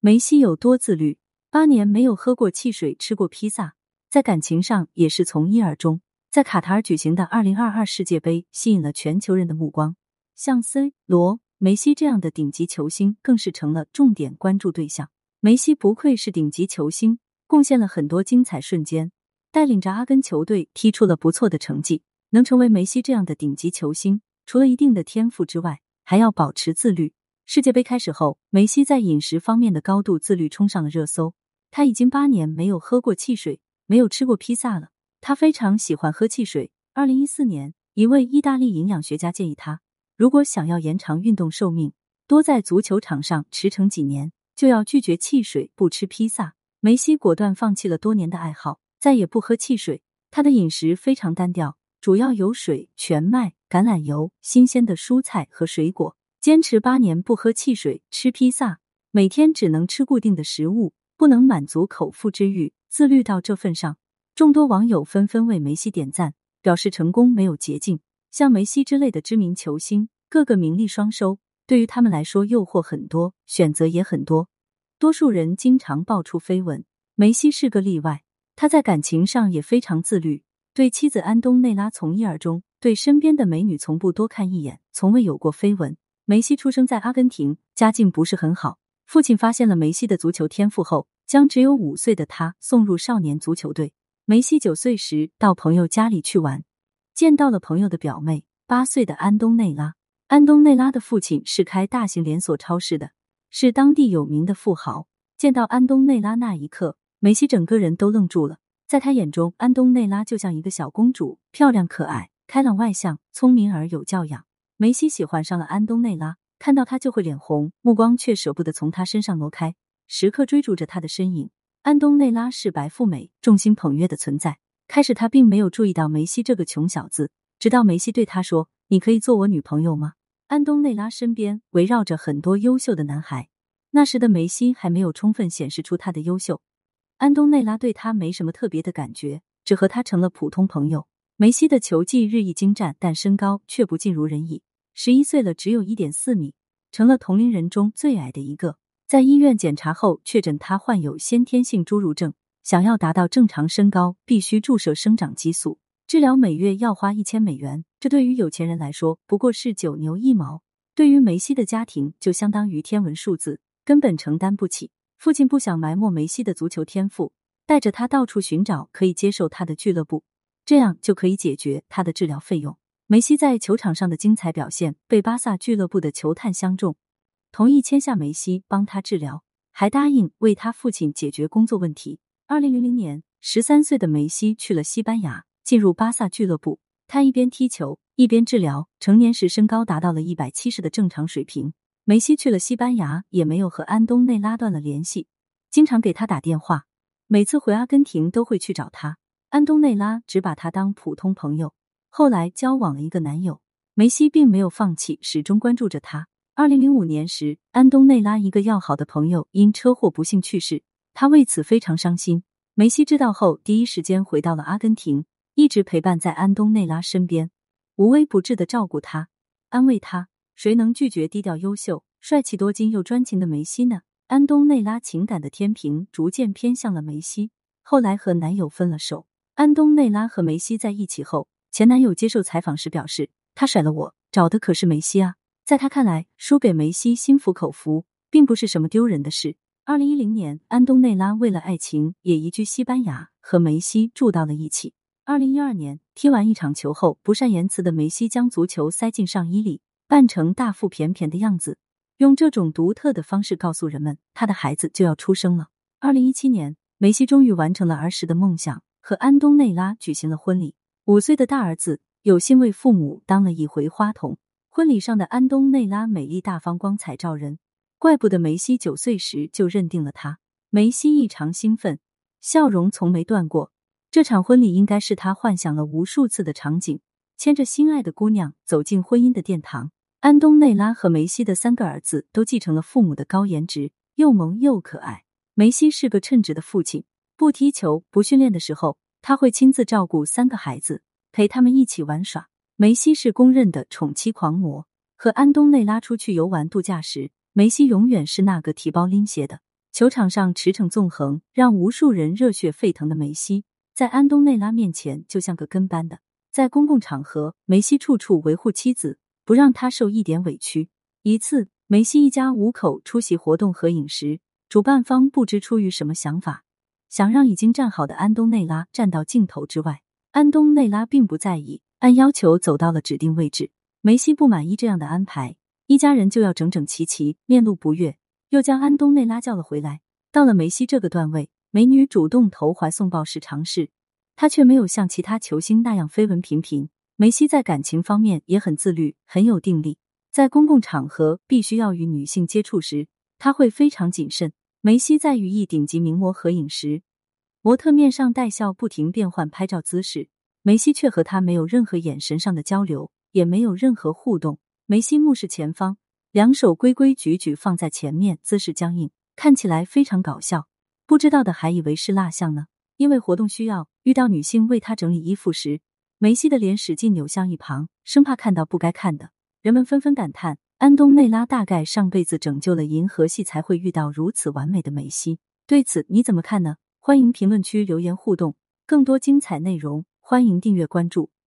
梅西有多自律？八年没有喝过汽水，吃过披萨，在感情上也是从一而终。在卡塔尔举行的二零二二世界杯吸引了全球人的目光，像 C 罗、梅西这样的顶级球星更是成了重点关注对象。梅西不愧是顶级球星，贡献了很多精彩瞬间，带领着阿根球队踢出了不错的成绩。能成为梅西这样的顶级球星，除了一定的天赋之外，还要保持自律。世界杯开始后，梅西在饮食方面的高度自律冲上了热搜。他已经八年没有喝过汽水，没有吃过披萨了。他非常喜欢喝汽水。二零一四年，一位意大利营养学家建议他，如果想要延长运动寿命，多在足球场上驰骋几年。就要拒绝汽水，不吃披萨。梅西果断放弃了多年的爱好，再也不喝汽水。他的饮食非常单调，主要有水、全麦、橄榄油、新鲜的蔬菜和水果。坚持八年不喝汽水，吃披萨，每天只能吃固定的食物，不能满足口腹之欲。自律到这份上，众多网友纷纷为梅西点赞，表示成功没有捷径。像梅西之类的知名球星，个个名利双收。对于他们来说，诱惑很多，选择也很多。多数人经常爆出绯闻，梅西是个例外。他在感情上也非常自律，对妻子安东内拉从一而终，对身边的美女从不多看一眼，从未有过绯闻。梅西出生在阿根廷，家境不是很好。父亲发现了梅西的足球天赋后，将只有五岁的他送入少年足球队。梅西九岁时到朋友家里去玩，见到了朋友的表妹，八岁的安东内拉。安东内拉的父亲是开大型连锁超市的，是当地有名的富豪。见到安东内拉那一刻，梅西整个人都愣住了。在他眼中，安东内拉就像一个小公主，漂亮可爱、开朗外向、聪明而有教养。梅西喜欢上了安东内拉，看到他就会脸红，目光却舍不得从他身上挪开，时刻追逐着他的身影。安东内拉是白富美、众星捧月的存在。开始他并没有注意到梅西这个穷小子，直到梅西对他说：“你可以做我女朋友吗？”安东内拉身边围绕着很多优秀的男孩，那时的梅西还没有充分显示出他的优秀。安东内拉对他没什么特别的感觉，只和他成了普通朋友。梅西的球技日益精湛，但身高却不尽如人意。十一岁了，只有一点四米，成了同龄人中最矮的一个。在医院检查后，确诊他患有先天性侏儒症。想要达到正常身高，必须注射生长激素。治疗每月要花一千美元，这对于有钱人来说不过是九牛一毛，对于梅西的家庭就相当于天文数字，根本承担不起。父亲不想埋没梅西的足球天赋，带着他到处寻找可以接受他的俱乐部，这样就可以解决他的治疗费用。梅西在球场上的精彩表现被巴萨俱乐部的球探相中，同意签下梅西帮他治疗，还答应为他父亲解决工作问题。二零零零年，十三岁的梅西去了西班牙。进入巴萨俱乐部，他一边踢球一边治疗。成年时身高达到了一百七十的正常水平。梅西去了西班牙，也没有和安东内拉断了联系，经常给他打电话。每次回阿根廷都会去找他。安东内拉只把他当普通朋友。后来交往了一个男友，梅西并没有放弃，始终关注着他。二零零五年时，安东内拉一个要好的朋友因车祸不幸去世，他为此非常伤心。梅西知道后，第一时间回到了阿根廷。一直陪伴在安东内拉身边，无微不至的照顾他，安慰他。谁能拒绝低调、优秀、帅气、多金又专情的梅西呢？安东内拉情感的天平逐渐偏向了梅西。后来和男友分了手。安东内拉和梅西在一起后，前男友接受采访时表示：“他甩了我，找的可是梅西啊。”在他看来，输给梅西心服口服，并不是什么丢人的事。二零一零年，安东内拉为了爱情也移居西班牙，和梅西住到了一起。二零一二年，踢完一场球后，不善言辞的梅西将足球塞进上衣里，扮成大腹便便的样子，用这种独特的方式告诉人们，他的孩子就要出生了。二零一七年，梅西终于完成了儿时的梦想，和安东内拉举行了婚礼。五岁的大儿子有幸为父母当了一回花童。婚礼上的安东内拉美丽大方、光彩照人，怪不得梅西九岁时就认定了他。梅西异常兴奋，笑容从没断过。这场婚礼应该是他幻想了无数次的场景，牵着心爱的姑娘走进婚姻的殿堂。安东内拉和梅西的三个儿子都继承了父母的高颜值，又萌又可爱。梅西是个称职的父亲，不踢球、不训练的时候，他会亲自照顾三个孩子，陪他们一起玩耍。梅西是公认的宠妻狂魔，和安东内拉出去游玩度假时，梅西永远是那个提包拎鞋的。球场上驰骋纵横，让无数人热血沸腾的梅西，在安东内拉面前就像个跟班的。在公共场合，梅西处处维护妻子，不让她受一点委屈。一次，梅西一家五口出席活动合影时，主办方不知出于什么想法，想让已经站好的安东内拉站到镜头之外。安东内拉并不在意，按要求走到了指定位置。梅西不满意这样的安排，一家人就要整整齐齐，面露不悦。又将安东内拉叫了回来。到了梅西这个段位，美女主动投怀送抱是常事，他却没有像其他球星那样绯闻频频。梅西在感情方面也很自律，很有定力。在公共场合必须要与女性接触时，他会非常谨慎。梅西在与一顶级名模合影时，模特面上带笑，不停变换拍照姿势，梅西却和他没有任何眼神上的交流，也没有任何互动。梅西目视前方。两手规规矩矩放在前面，姿势僵硬，看起来非常搞笑。不知道的还以为是蜡像呢。因为活动需要，遇到女性为他整理衣服时，梅西的脸使劲扭向一旁，生怕看到不该看的。人们纷纷感叹：安东内拉大概上辈子拯救了银河系，才会遇到如此完美的梅西。对此你怎么看呢？欢迎评论区留言互动。更多精彩内容，欢迎订阅关注。